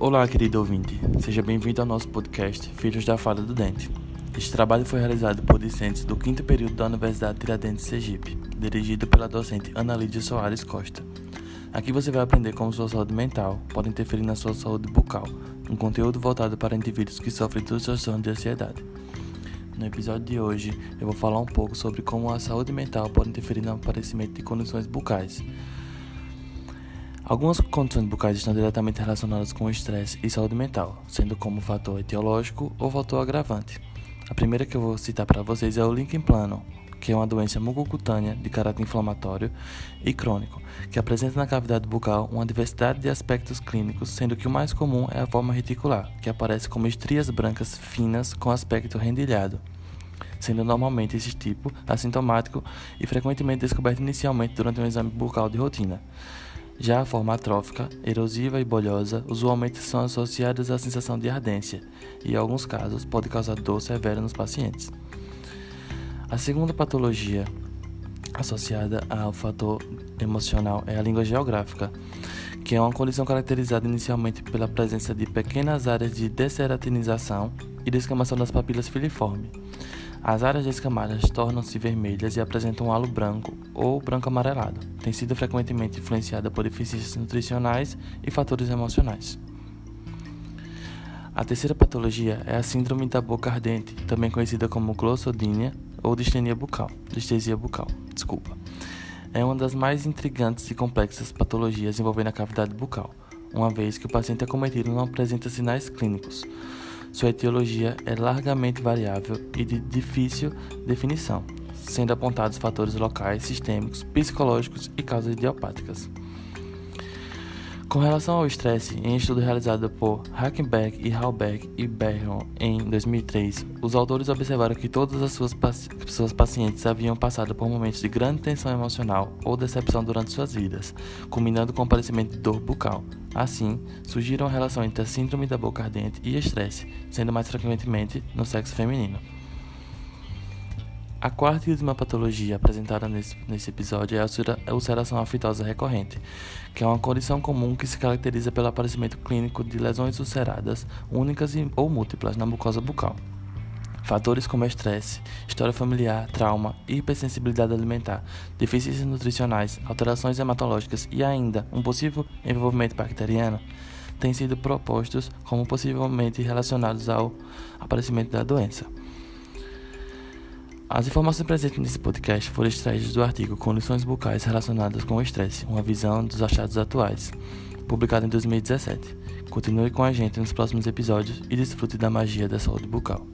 Olá, querido ouvinte. Seja bem-vindo ao nosso podcast Filhos da Fada do Dente. Este trabalho foi realizado por discentes do quinto período da Universidade Tiradentes Sergipe, dirigido pela docente Ana Lídia Soares Costa. Aqui você vai aprender como sua saúde mental pode interferir na sua saúde bucal, um conteúdo voltado para indivíduos que sofrem de transtorno de ansiedade. No episódio de hoje, eu vou falar um pouco sobre como a saúde mental pode interferir no aparecimento de condições bucais. Algumas condições bucais estão diretamente relacionadas com o estresse e saúde mental, sendo como fator etiológico ou fator agravante. A primeira que eu vou citar para vocês é o Lincoln plano, que é uma doença mucocutânea de caráter inflamatório e crônico, que apresenta na cavidade bucal uma diversidade de aspectos clínicos, sendo que o mais comum é a forma reticular, que aparece como estrias brancas finas com aspecto rendilhado, sendo normalmente esse tipo assintomático e frequentemente descoberto inicialmente durante um exame bucal de rotina. Já a forma atrófica, erosiva e bolhosa usualmente são associadas à sensação de ardência e, em alguns casos, pode causar dor severa nos pacientes. A segunda patologia associada ao fator emocional é a língua geográfica, que é uma condição caracterizada inicialmente pela presença de pequenas áreas de desceratinização e descamação das papilas filiformes. As áreas descamadas tornam-se vermelhas e apresentam um halo branco ou branco amarelado. Tem sido frequentemente influenciada por deficiências nutricionais e fatores emocionais. A terceira patologia é a síndrome da boca ardente, também conhecida como glossodínia ou distenia bucal, distesia bucal, desculpa. É uma das mais intrigantes e complexas patologias envolvendo a cavidade bucal, uma vez que o paciente acometido não apresenta sinais clínicos. Sua etiologia é largamente variável e de difícil definição, sendo apontados fatores locais, sistêmicos, psicológicos e causas idiopáticas. Com relação ao estresse, em estudo realizado por Hackenberg e Halberg e Berron em 2003, os autores observaram que todas as suas, paci suas pacientes haviam passado por momentos de grande tensão emocional ou decepção durante suas vidas, culminando com o aparecimento de dor bucal. Assim, surgiram a relação entre a síndrome da boca ardente e estresse, sendo mais frequentemente no sexo feminino. A quarta e última patologia apresentada nesse, nesse episódio é a ulceração aftosa recorrente, que é uma condição comum que se caracteriza pelo aparecimento clínico de lesões ulceradas únicas ou múltiplas na mucosa bucal. Fatores como estresse, história familiar, trauma, hipersensibilidade alimentar, deficiências nutricionais, alterações hematológicas e ainda um possível envolvimento bacteriano têm sido propostos como possivelmente relacionados ao aparecimento da doença. As informações presentes nesse podcast foram extraídas do artigo Condições Bucais Relacionadas com o Estresse, uma visão dos achados atuais, publicado em 2017. Continue com a gente nos próximos episódios e desfrute da magia da saúde bucal.